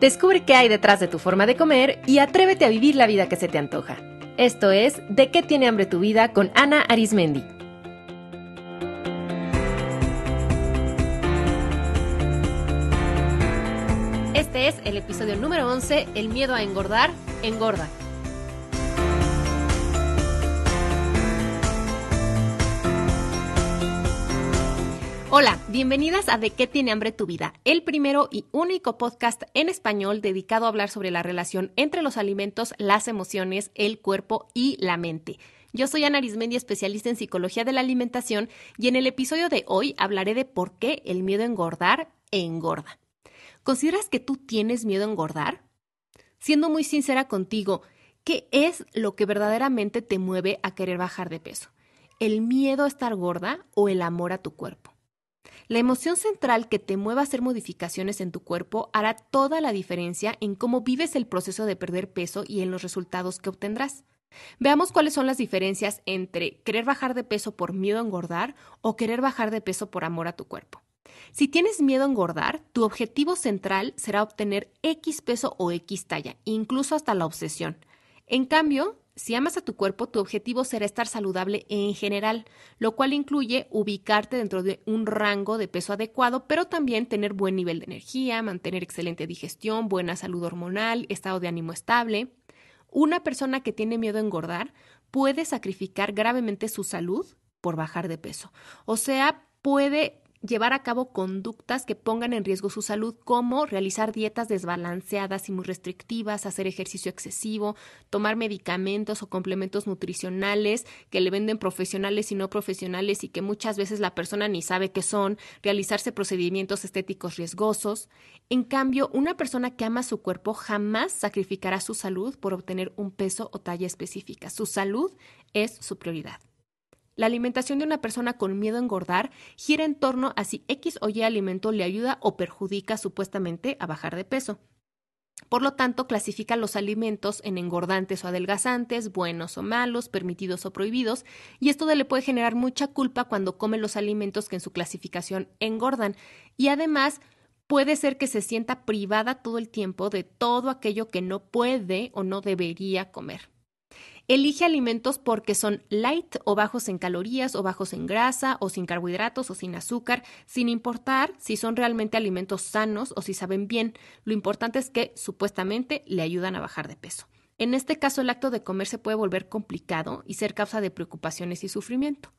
Descubre qué hay detrás de tu forma de comer y atrévete a vivir la vida que se te antoja. Esto es De qué tiene hambre tu vida con Ana Arismendi. Este es el episodio número 11, El miedo a engordar, engorda. Hola, bienvenidas a De qué tiene hambre tu vida, el primero y único podcast en español dedicado a hablar sobre la relación entre los alimentos, las emociones, el cuerpo y la mente. Yo soy Ana Arismendi, especialista en psicología de la alimentación, y en el episodio de hoy hablaré de por qué el miedo a engordar engorda. ¿Consideras que tú tienes miedo a engordar? Siendo muy sincera contigo, ¿qué es lo que verdaderamente te mueve a querer bajar de peso? ¿El miedo a estar gorda o el amor a tu cuerpo? La emoción central que te mueva a hacer modificaciones en tu cuerpo hará toda la diferencia en cómo vives el proceso de perder peso y en los resultados que obtendrás. Veamos cuáles son las diferencias entre querer bajar de peso por miedo a engordar o querer bajar de peso por amor a tu cuerpo. Si tienes miedo a engordar, tu objetivo central será obtener X peso o X talla, incluso hasta la obsesión. En cambio, si amas a tu cuerpo, tu objetivo será estar saludable en general, lo cual incluye ubicarte dentro de un rango de peso adecuado, pero también tener buen nivel de energía, mantener excelente digestión, buena salud hormonal, estado de ánimo estable. Una persona que tiene miedo a engordar puede sacrificar gravemente su salud por bajar de peso. O sea, puede llevar a cabo conductas que pongan en riesgo su salud, como realizar dietas desbalanceadas y muy restrictivas, hacer ejercicio excesivo, tomar medicamentos o complementos nutricionales que le venden profesionales y no profesionales y que muchas veces la persona ni sabe qué son, realizarse procedimientos estéticos riesgosos. En cambio, una persona que ama su cuerpo jamás sacrificará su salud por obtener un peso o talla específica. Su salud es su prioridad. La alimentación de una persona con miedo a engordar gira en torno a si X o Y alimento le ayuda o perjudica supuestamente a bajar de peso. Por lo tanto, clasifica los alimentos en engordantes o adelgazantes, buenos o malos, permitidos o prohibidos, y esto le puede generar mucha culpa cuando come los alimentos que en su clasificación engordan. Y además, puede ser que se sienta privada todo el tiempo de todo aquello que no puede o no debería comer. Elige alimentos porque son light o bajos en calorías o bajos en grasa o sin carbohidratos o sin azúcar, sin importar si son realmente alimentos sanos o si saben bien. Lo importante es que supuestamente le ayudan a bajar de peso. En este caso, el acto de comer se puede volver complicado y ser causa de preocupaciones y sufrimiento.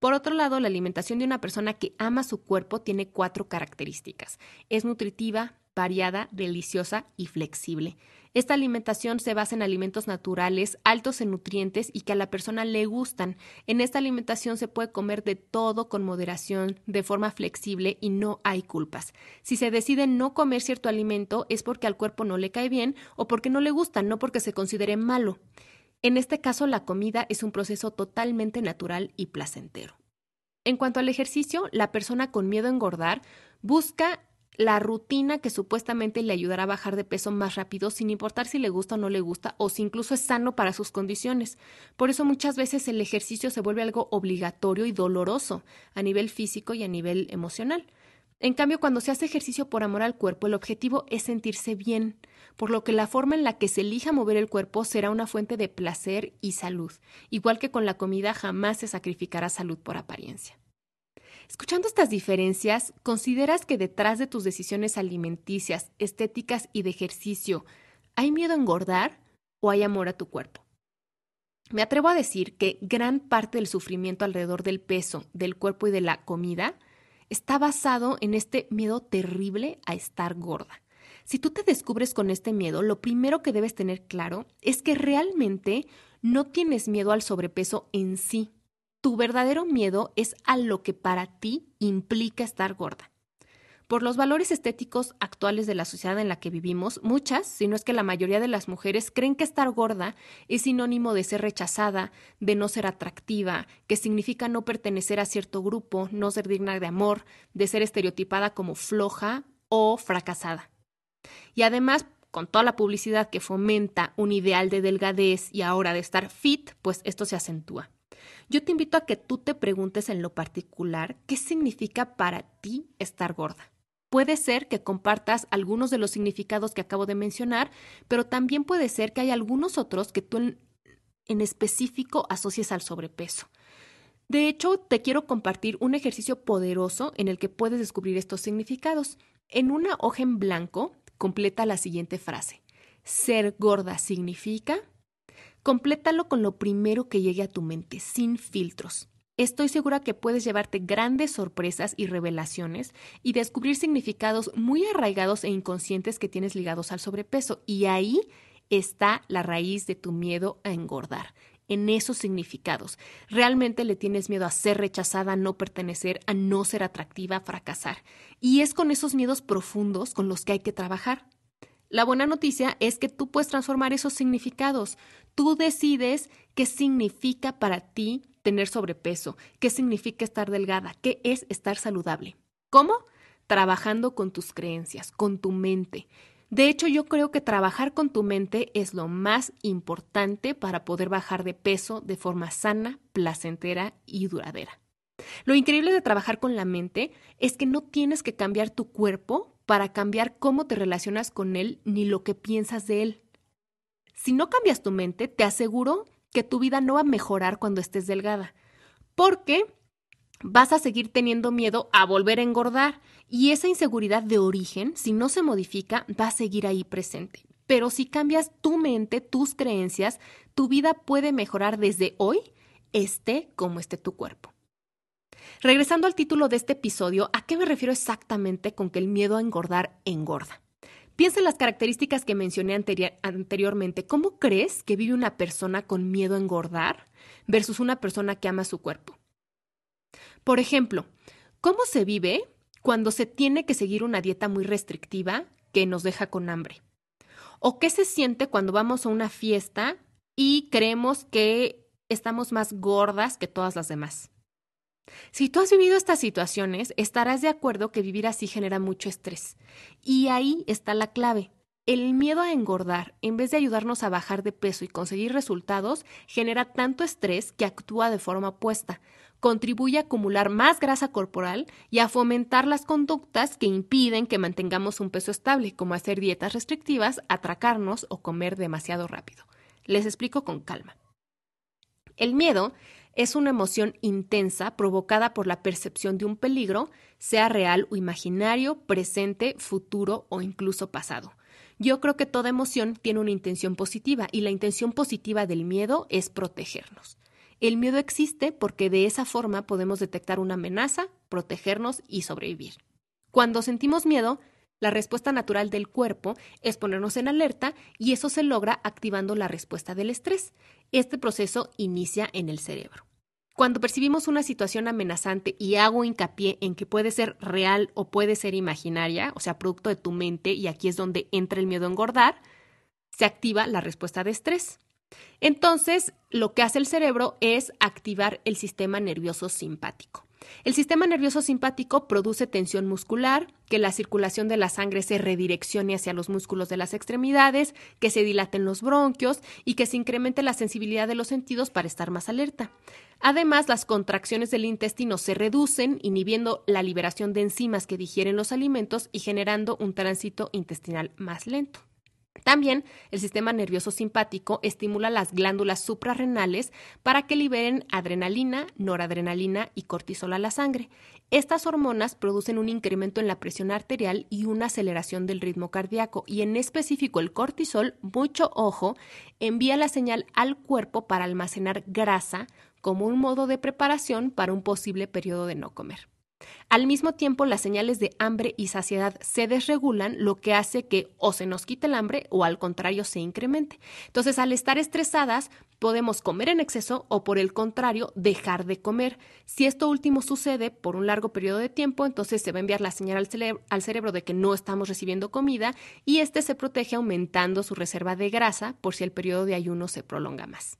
Por otro lado, la alimentación de una persona que ama su cuerpo tiene cuatro características. Es nutritiva, variada, deliciosa y flexible. Esta alimentación se basa en alimentos naturales, altos en nutrientes y que a la persona le gustan. En esta alimentación se puede comer de todo con moderación, de forma flexible y no hay culpas. Si se decide no comer cierto alimento es porque al cuerpo no le cae bien o porque no le gusta, no porque se considere malo. En este caso, la comida es un proceso totalmente natural y placentero. En cuanto al ejercicio, la persona con miedo a engordar busca la rutina que supuestamente le ayudará a bajar de peso más rápido sin importar si le gusta o no le gusta o si incluso es sano para sus condiciones. Por eso muchas veces el ejercicio se vuelve algo obligatorio y doloroso a nivel físico y a nivel emocional. En cambio, cuando se hace ejercicio por amor al cuerpo, el objetivo es sentirse bien, por lo que la forma en la que se elija mover el cuerpo será una fuente de placer y salud. Igual que con la comida, jamás se sacrificará salud por apariencia. Escuchando estas diferencias, ¿consideras que detrás de tus decisiones alimenticias, estéticas y de ejercicio hay miedo a engordar o hay amor a tu cuerpo? Me atrevo a decir que gran parte del sufrimiento alrededor del peso, del cuerpo y de la comida está basado en este miedo terrible a estar gorda. Si tú te descubres con este miedo, lo primero que debes tener claro es que realmente no tienes miedo al sobrepeso en sí, tu verdadero miedo es a lo que para ti implica estar gorda. Por los valores estéticos actuales de la sociedad en la que vivimos, muchas, si no es que la mayoría de las mujeres, creen que estar gorda es sinónimo de ser rechazada, de no ser atractiva, que significa no pertenecer a cierto grupo, no ser digna de amor, de ser estereotipada como floja o fracasada. Y además, con toda la publicidad que fomenta un ideal de delgadez y ahora de estar fit, pues esto se acentúa. Yo te invito a que tú te preguntes en lo particular qué significa para ti estar gorda. Puede ser que compartas algunos de los significados que acabo de mencionar, pero también puede ser que hay algunos otros que tú en, específico asocies al sobrepeso. De hecho, te quiero compartir un ejercicio poderoso en el que puedes descubrir estos significados. En una hoja en blanco, completa la siguiente frase. Ser gorda significa... Complétalo con lo primero que llegue a tu mente, sin filtros. Estoy segura que puedes llevarte grandes sorpresas y revelaciones y descubrir significados muy arraigados e inconscientes que tienes ligados al sobrepeso. Y ahí está la raíz de tu miedo a engordar, en esos significados. Realmente le tienes miedo a ser rechazada, a no pertenecer, a no ser atractiva, a fracasar. Y es con esos miedos profundos con los que hay que trabajar. La buena noticia es que tú puedes transformar esos significados. Tú decides qué significa para ti tener sobrepeso, qué significa estar delgada, qué es estar saludable. ¿Cómo? Trabajando con tus creencias, con tu mente. De hecho, yo creo que trabajar con tu mente es lo más importante para poder bajar de peso de forma sana, placentera y duradera. Lo increíble de trabajar con la mente es que no tienes que cambiar tu cuerpo para cambiar cómo te relacionas con él ni lo que piensas de él. Si no cambias tu mente, te aseguro que tu vida no va a mejorar cuando estés delgada, porque vas a seguir teniendo miedo a volver a engordar y esa inseguridad de origen, si no se modifica, va a seguir ahí presente. Pero si cambias tu mente, tus creencias, tu vida puede mejorar desde hoy, esté como esté tu cuerpo. Regresando al título de este episodio, ¿a qué me refiero exactamente con que el miedo a engordar engorda? Piensa en las características que mencioné anteriormente. ¿Cómo crees que vive una persona con miedo a engordar versus una persona que ama su cuerpo? Por ejemplo, ¿cómo se vive cuando se tiene que seguir una dieta muy restrictiva que nos deja con hambre? ¿O qué se siente cuando vamos a una fiesta y creemos que estamos más gordas que todas las demás? Si tú has vivido estas situaciones, estarás de acuerdo que vivir así genera mucho estrés. Y ahí está la clave. El miedo a engordar, en vez de ayudarnos a bajar de peso y conseguir resultados, genera tanto estrés que actúa de forma opuesta. Contribuye a acumular más grasa corporal y a fomentar las conductas que impiden que mantengamos un peso estable, como hacer dietas restrictivas, atracarnos o comer demasiado rápido. Les explico con calma. El miedo es una emoción intensa provocada por la percepción de un peligro, sea real o imaginario, presente, futuro o incluso pasado. Yo creo que toda emoción tiene una intención positiva y la intención positiva del miedo es protegernos. El miedo existe porque de esa forma podemos detectar una amenaza, protegernos y sobrevivir. Cuando sentimos miedo, la respuesta natural del cuerpo es ponernos en alerta y eso se logra activando la respuesta del estrés. Este proceso inicia en el cerebro. Cuando percibimos una situación amenazante y hago hincapié en que puede ser real o puede ser imaginaria, o sea, producto de tu mente, y aquí es donde entra el miedo a engordar, se activa la respuesta de estrés. Entonces, lo que hace el cerebro es activar el sistema nervioso simpático. El sistema nervioso simpático produce tensión muscular, que la circulación de la sangre se redireccione hacia los músculos de las extremidades, que se dilaten los bronquios y que se incremente la sensibilidad de los sentidos para estar más alerta. Además, las contracciones del intestino se reducen, inhibiendo la liberación de enzimas que digieren los alimentos y generando un tránsito intestinal más lento. También el sistema nervioso simpático estimula las glándulas suprarrenales para que liberen adrenalina, noradrenalina y cortisol a la sangre. Estas hormonas producen un incremento en la presión arterial y una aceleración del ritmo cardíaco y en específico el cortisol, mucho ojo, envía la señal al cuerpo para almacenar grasa como un modo de preparación para un posible periodo de no comer. Al mismo tiempo, las señales de hambre y saciedad se desregulan, lo que hace que o se nos quite el hambre o al contrario se incremente. Entonces, al estar estresadas, podemos comer en exceso o por el contrario, dejar de comer. Si esto último sucede por un largo periodo de tiempo, entonces se va a enviar la señal al, al cerebro de que no estamos recibiendo comida y este se protege aumentando su reserva de grasa por si el periodo de ayuno se prolonga más.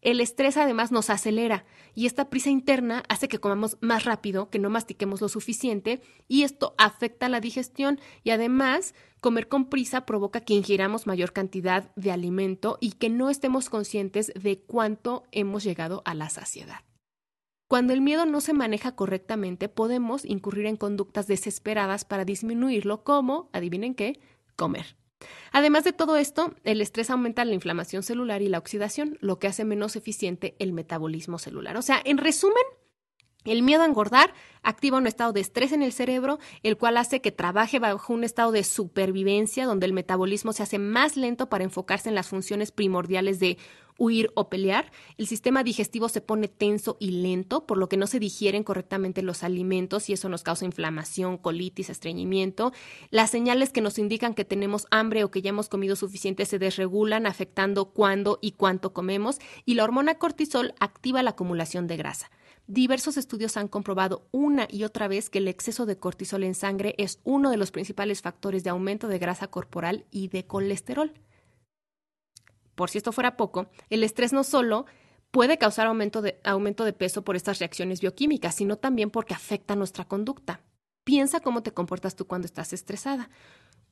El estrés además nos acelera y esta prisa interna hace que comamos más rápido, que no mastiquemos lo suficiente y esto afecta la digestión y además comer con prisa provoca que ingiramos mayor cantidad de alimento y que no estemos conscientes de cuánto hemos llegado a la saciedad. Cuando el miedo no se maneja correctamente, podemos incurrir en conductas desesperadas para disminuirlo, como, adivinen qué, comer. Además de todo esto, el estrés aumenta la inflamación celular y la oxidación, lo que hace menos eficiente el metabolismo celular. O sea, en resumen, el miedo a engordar activa un estado de estrés en el cerebro, el cual hace que trabaje bajo un estado de supervivencia, donde el metabolismo se hace más lento para enfocarse en las funciones primordiales de huir o pelear. El sistema digestivo se pone tenso y lento, por lo que no se digieren correctamente los alimentos y eso nos causa inflamación, colitis, estreñimiento. Las señales que nos indican que tenemos hambre o que ya hemos comido suficiente se desregulan, afectando cuándo y cuánto comemos, y la hormona cortisol activa la acumulación de grasa. Diversos estudios han comprobado una y otra vez que el exceso de cortisol en sangre es uno de los principales factores de aumento de grasa corporal y de colesterol. Por si esto fuera poco, el estrés no solo puede causar aumento de, aumento de peso por estas reacciones bioquímicas, sino también porque afecta nuestra conducta. Piensa cómo te comportas tú cuando estás estresada.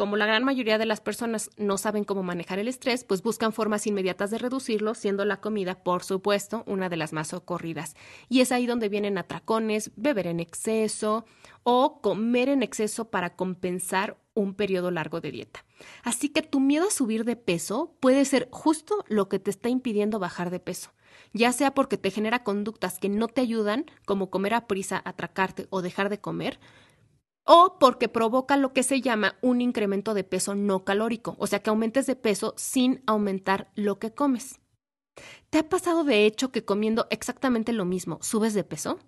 Como la gran mayoría de las personas no saben cómo manejar el estrés, pues buscan formas inmediatas de reducirlo, siendo la comida, por supuesto, una de las más socorridas. Y es ahí donde vienen atracones, beber en exceso o comer en exceso para compensar un periodo largo de dieta. Así que tu miedo a subir de peso puede ser justo lo que te está impidiendo bajar de peso ya sea porque te genera conductas que no te ayudan, como comer a prisa, atracarte o dejar de comer, o porque provoca lo que se llama un incremento de peso no calórico, o sea que aumentes de peso sin aumentar lo que comes. ¿Te ha pasado de hecho que comiendo exactamente lo mismo subes de peso?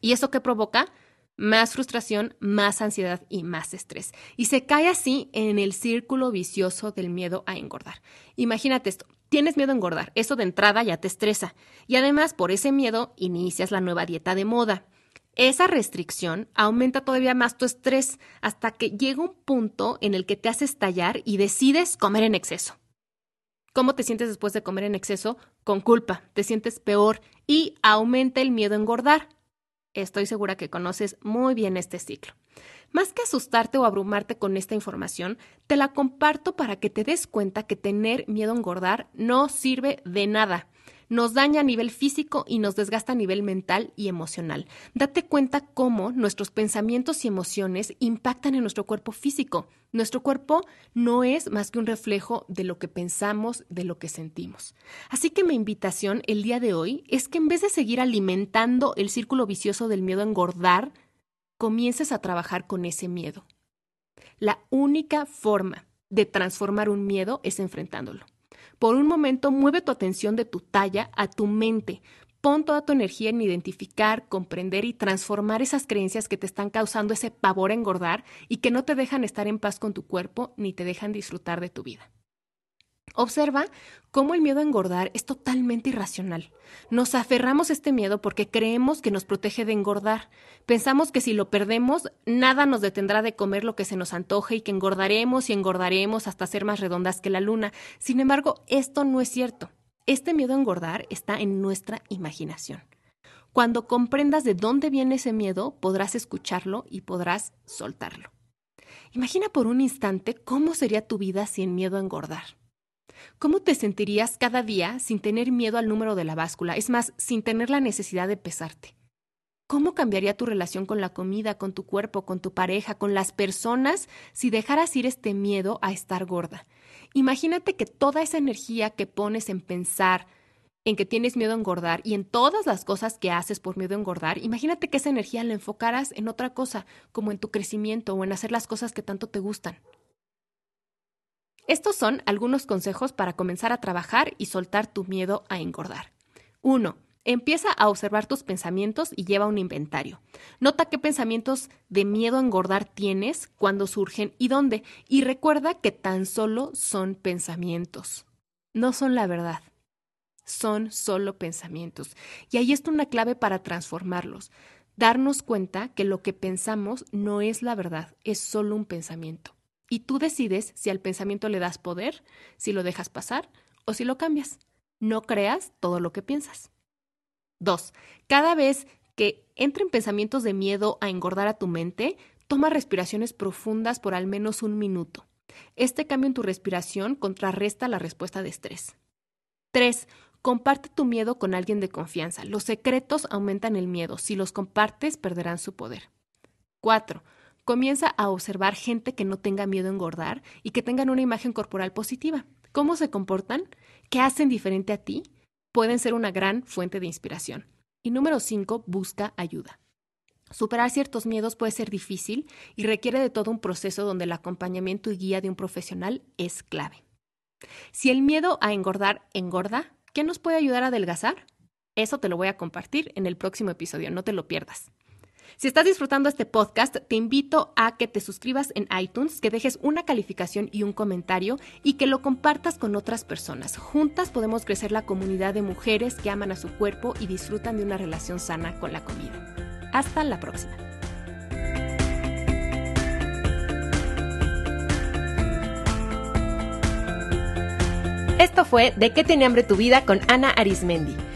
¿Y eso qué provoca? Más frustración, más ansiedad y más estrés. Y se cae así en el círculo vicioso del miedo a engordar. Imagínate esto, tienes miedo a engordar, eso de entrada ya te estresa. Y además por ese miedo inicias la nueva dieta de moda. Esa restricción aumenta todavía más tu estrés hasta que llega un punto en el que te hace estallar y decides comer en exceso. ¿Cómo te sientes después de comer en exceso? Con culpa, te sientes peor y aumenta el miedo a engordar. Estoy segura que conoces muy bien este ciclo. Más que asustarte o abrumarte con esta información, te la comparto para que te des cuenta que tener miedo a engordar no sirve de nada nos daña a nivel físico y nos desgasta a nivel mental y emocional. Date cuenta cómo nuestros pensamientos y emociones impactan en nuestro cuerpo físico. Nuestro cuerpo no es más que un reflejo de lo que pensamos, de lo que sentimos. Así que mi invitación el día de hoy es que en vez de seguir alimentando el círculo vicioso del miedo a engordar, comiences a trabajar con ese miedo. La única forma de transformar un miedo es enfrentándolo. Por un momento mueve tu atención de tu talla a tu mente. Pon toda tu energía en identificar, comprender y transformar esas creencias que te están causando ese pavor a engordar y que no te dejan estar en paz con tu cuerpo ni te dejan disfrutar de tu vida. Observa cómo el miedo a engordar es totalmente irracional. Nos aferramos a este miedo porque creemos que nos protege de engordar. Pensamos que si lo perdemos, nada nos detendrá de comer lo que se nos antoje y que engordaremos y engordaremos hasta ser más redondas que la luna. Sin embargo, esto no es cierto. Este miedo a engordar está en nuestra imaginación. Cuando comprendas de dónde viene ese miedo, podrás escucharlo y podrás soltarlo. Imagina por un instante cómo sería tu vida sin miedo a engordar. ¿Cómo te sentirías cada día sin tener miedo al número de la báscula? Es más, sin tener la necesidad de pesarte. ¿Cómo cambiaría tu relación con la comida, con tu cuerpo, con tu pareja, con las personas si dejaras ir este miedo a estar gorda? Imagínate que toda esa energía que pones en pensar, en que tienes miedo a engordar y en todas las cosas que haces por miedo a engordar, imagínate que esa energía la enfocaras en otra cosa, como en tu crecimiento o en hacer las cosas que tanto te gustan. Estos son algunos consejos para comenzar a trabajar y soltar tu miedo a engordar. 1. Empieza a observar tus pensamientos y lleva un inventario. Nota qué pensamientos de miedo a engordar tienes, cuándo surgen y dónde. Y recuerda que tan solo son pensamientos. No son la verdad. Son solo pensamientos. Y ahí está una clave para transformarlos. Darnos cuenta que lo que pensamos no es la verdad, es solo un pensamiento. Y tú decides si al pensamiento le das poder, si lo dejas pasar o si lo cambias. No creas todo lo que piensas. Dos, cada vez que entren pensamientos de miedo a engordar a tu mente, toma respiraciones profundas por al menos un minuto. Este cambio en tu respiración contrarresta la respuesta de estrés. Tres, Comparte tu miedo con alguien de confianza. Los secretos aumentan el miedo. Si los compartes, perderán su poder. 4. Comienza a observar gente que no tenga miedo a engordar y que tengan una imagen corporal positiva. ¿Cómo se comportan? ¿Qué hacen diferente a ti? Pueden ser una gran fuente de inspiración. Y número 5, busca ayuda. Superar ciertos miedos puede ser difícil y requiere de todo un proceso donde el acompañamiento y guía de un profesional es clave. Si el miedo a engordar engorda, ¿qué nos puede ayudar a adelgazar? Eso te lo voy a compartir en el próximo episodio, no te lo pierdas. Si estás disfrutando este podcast, te invito a que te suscribas en iTunes, que dejes una calificación y un comentario y que lo compartas con otras personas. Juntas podemos crecer la comunidad de mujeres que aman a su cuerpo y disfrutan de una relación sana con la comida. Hasta la próxima. Esto fue De qué tiene hambre tu vida con Ana Arismendi.